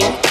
watching.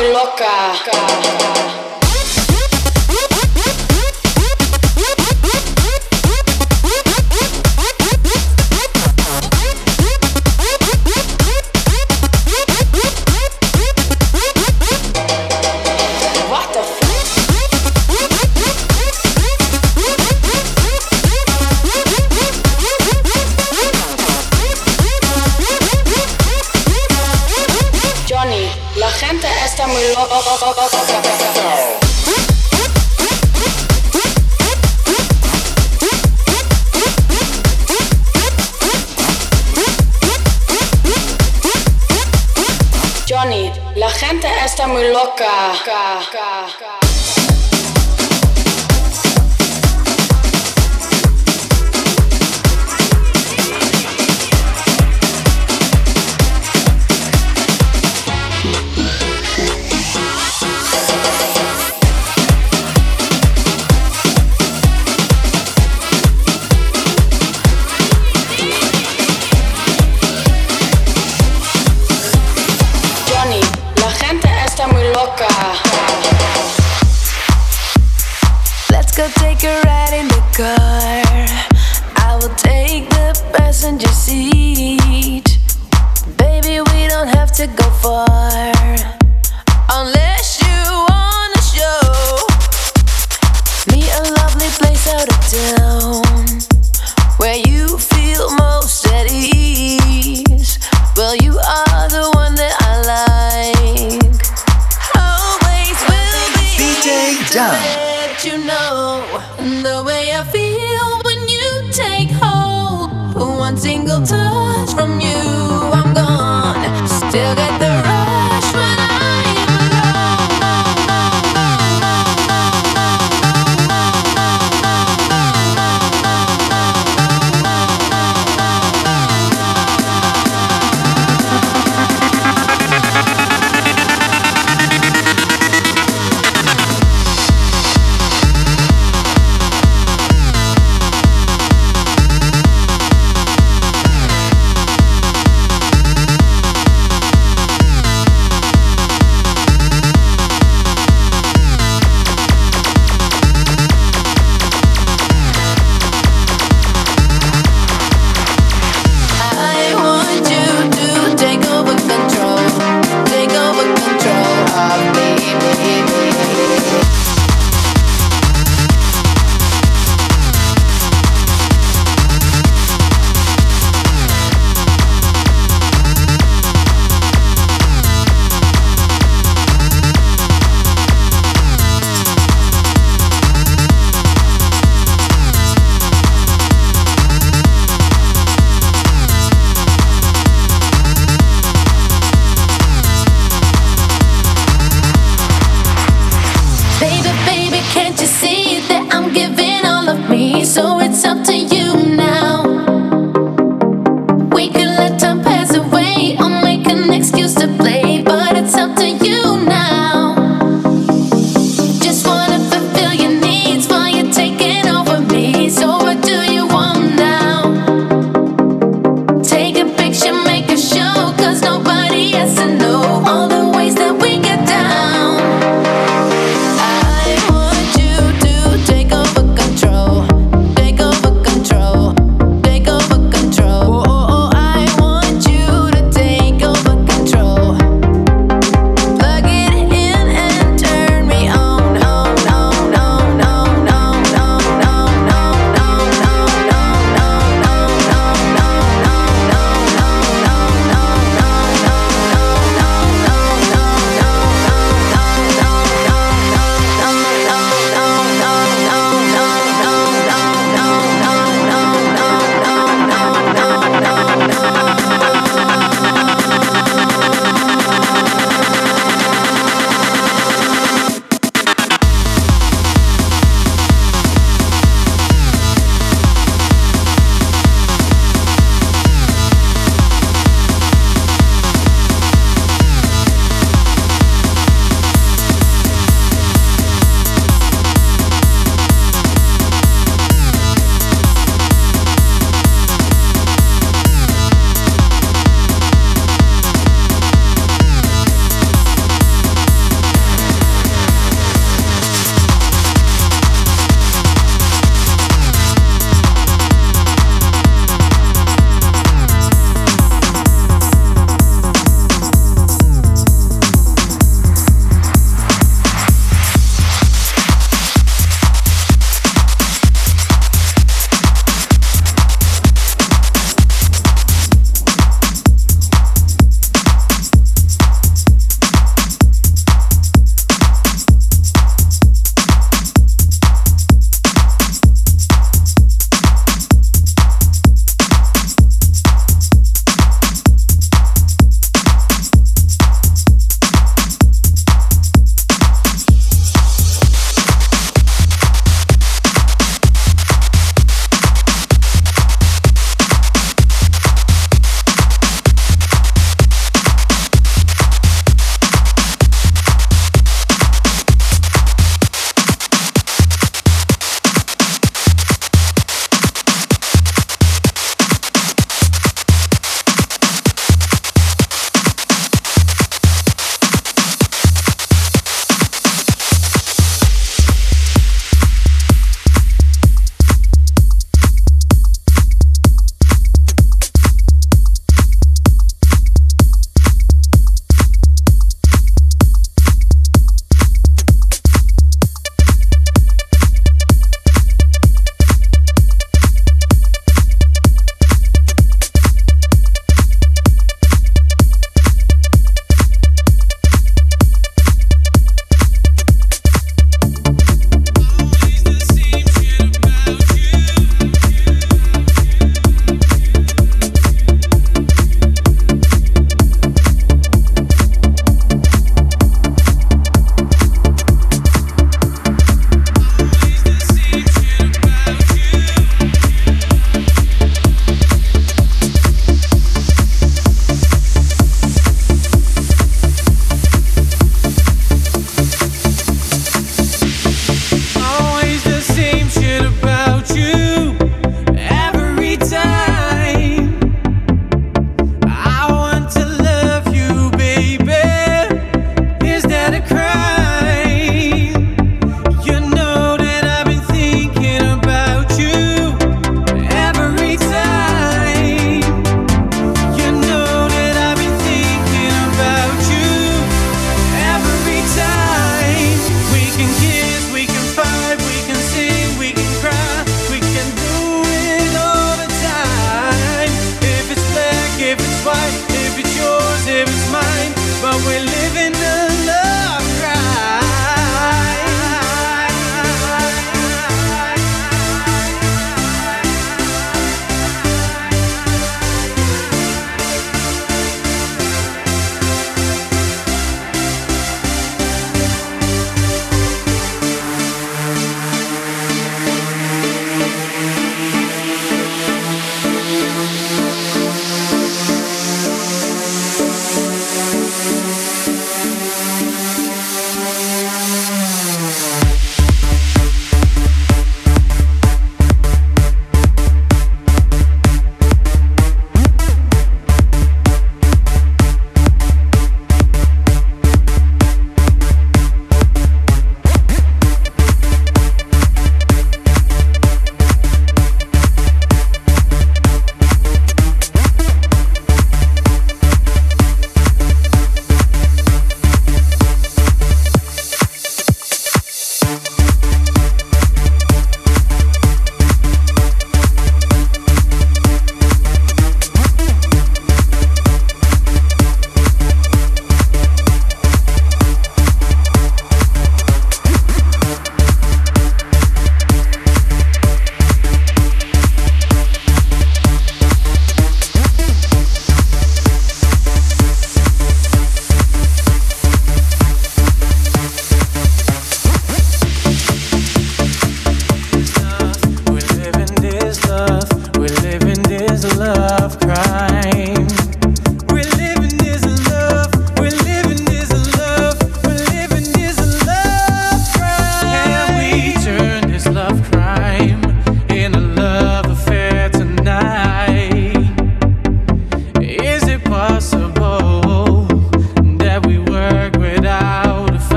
colocar.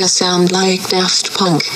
To sound like Daft Punk.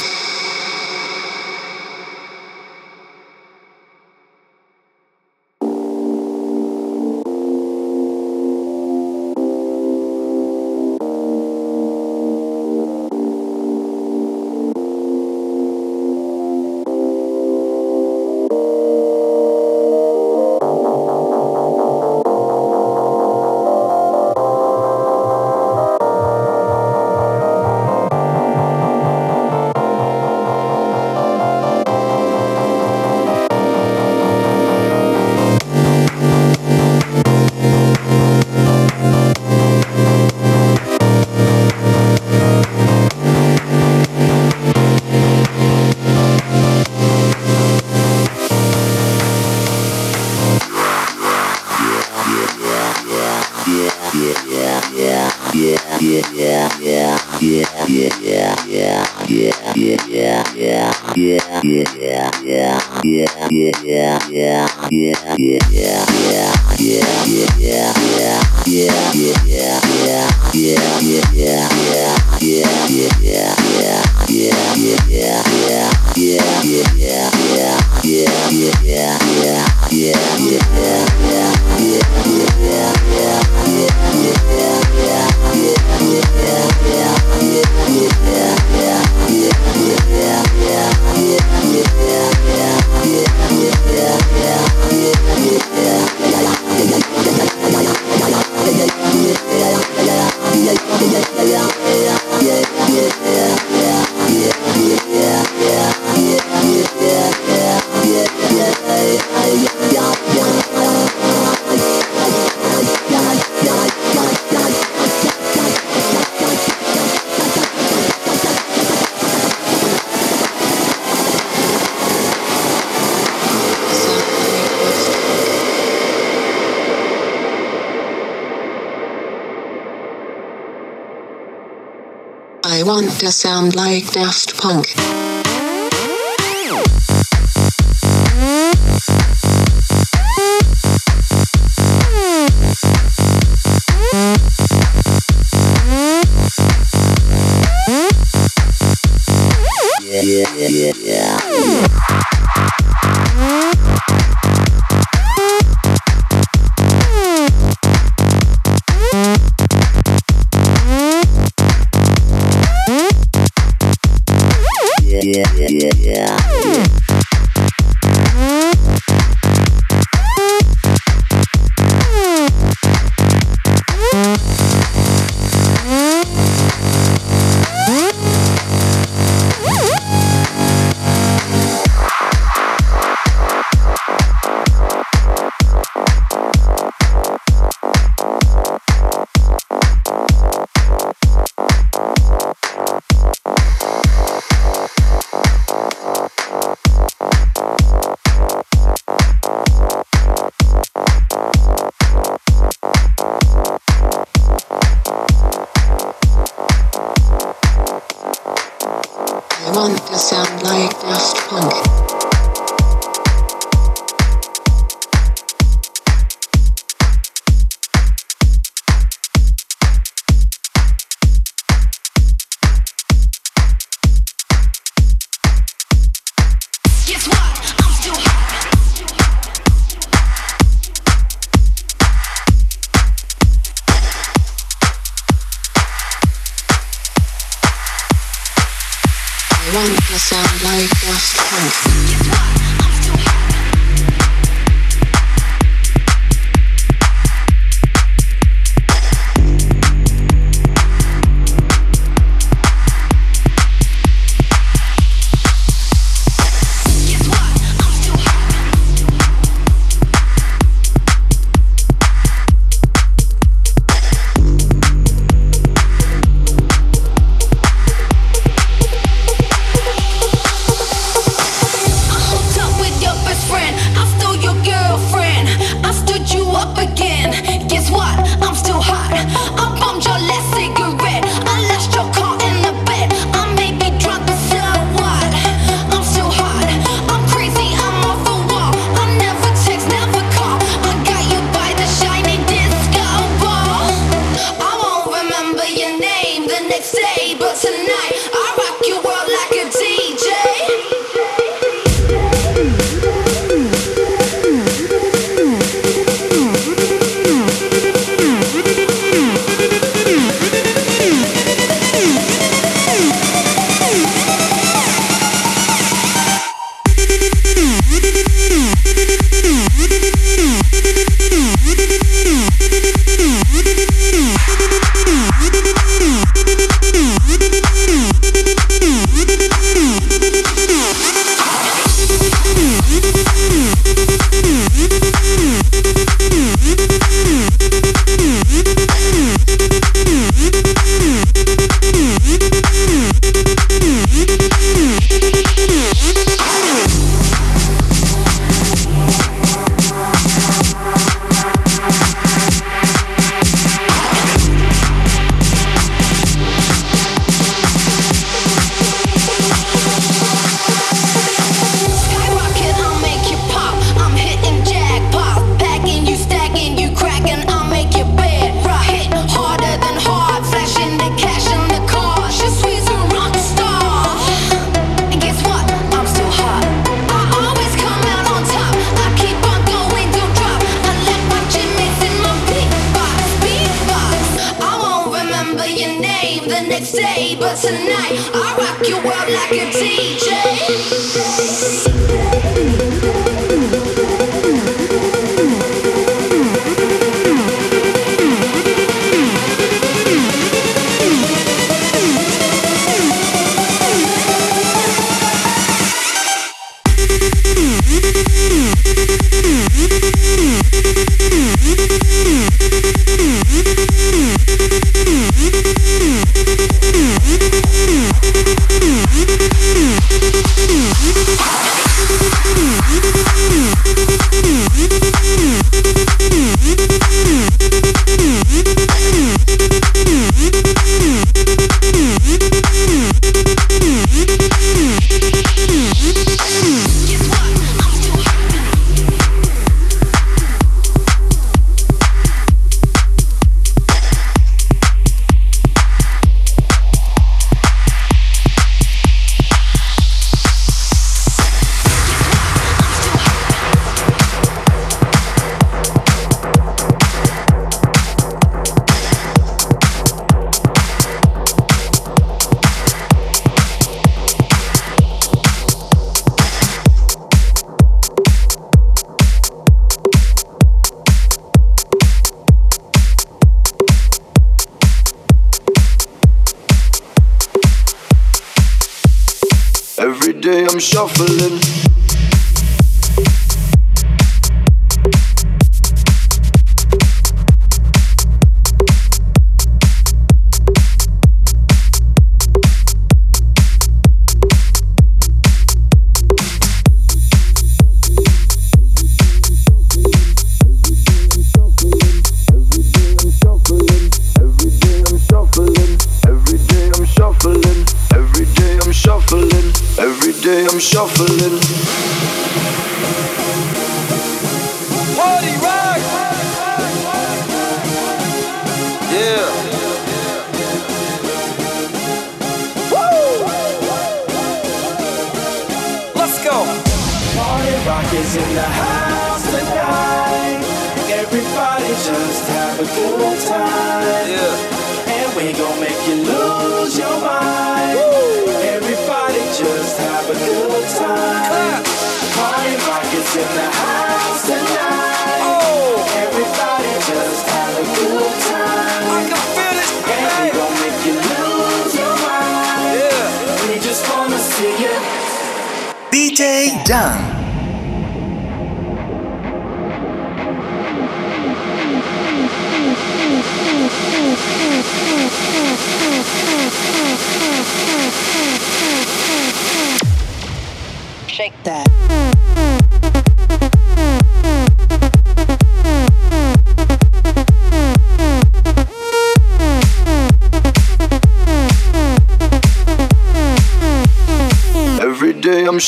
Sound like Daft Punk.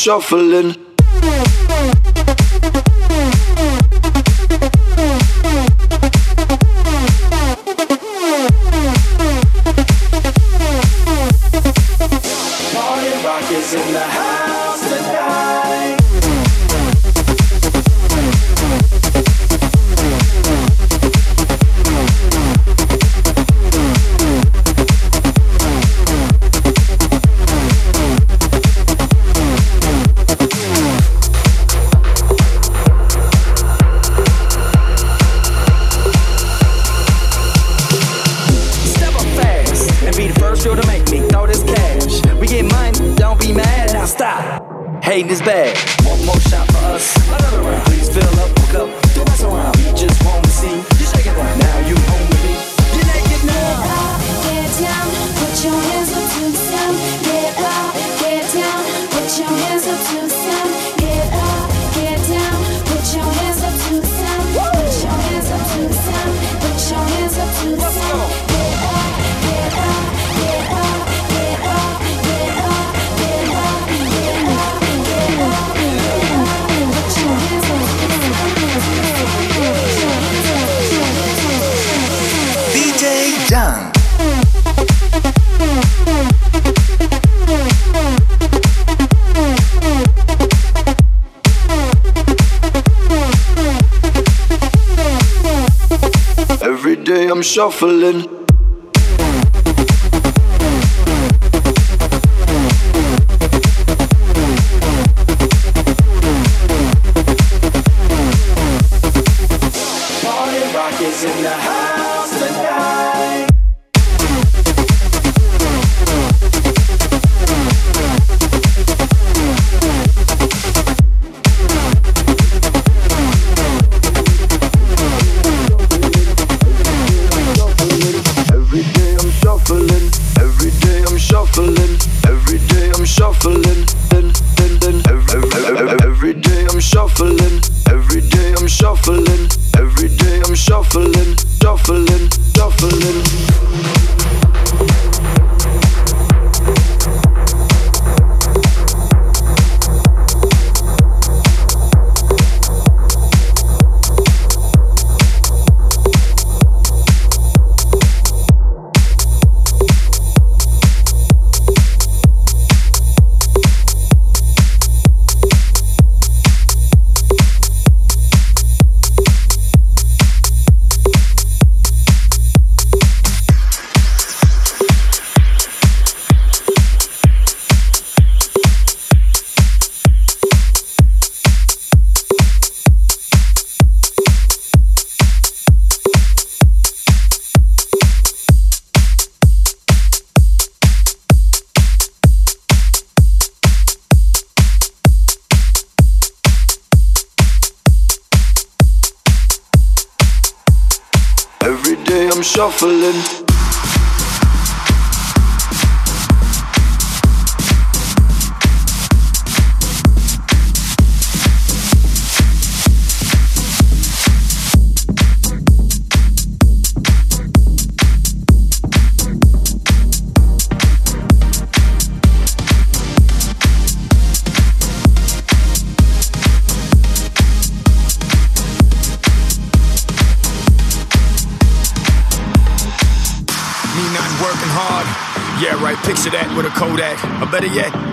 Shuffling. Shuffling. shuffling.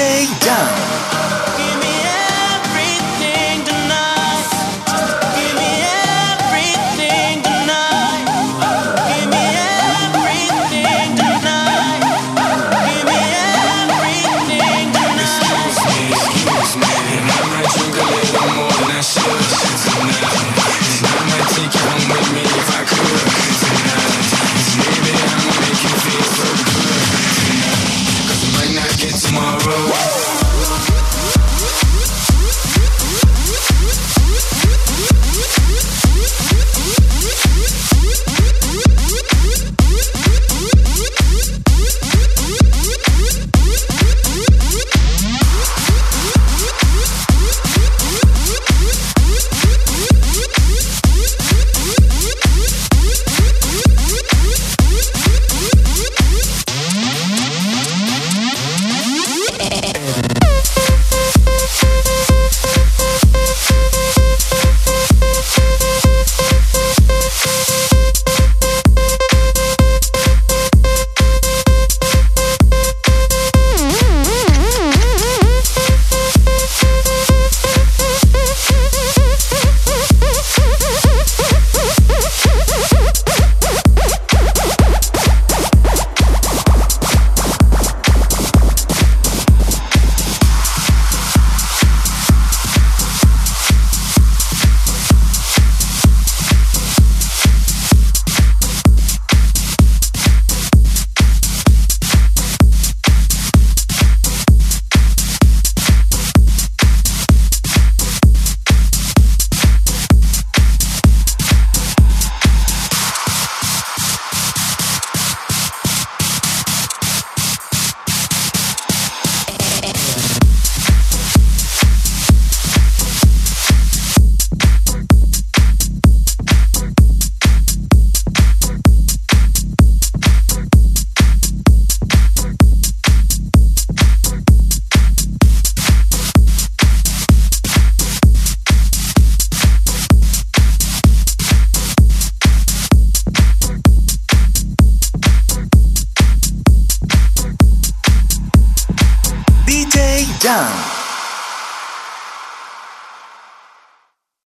shakedown.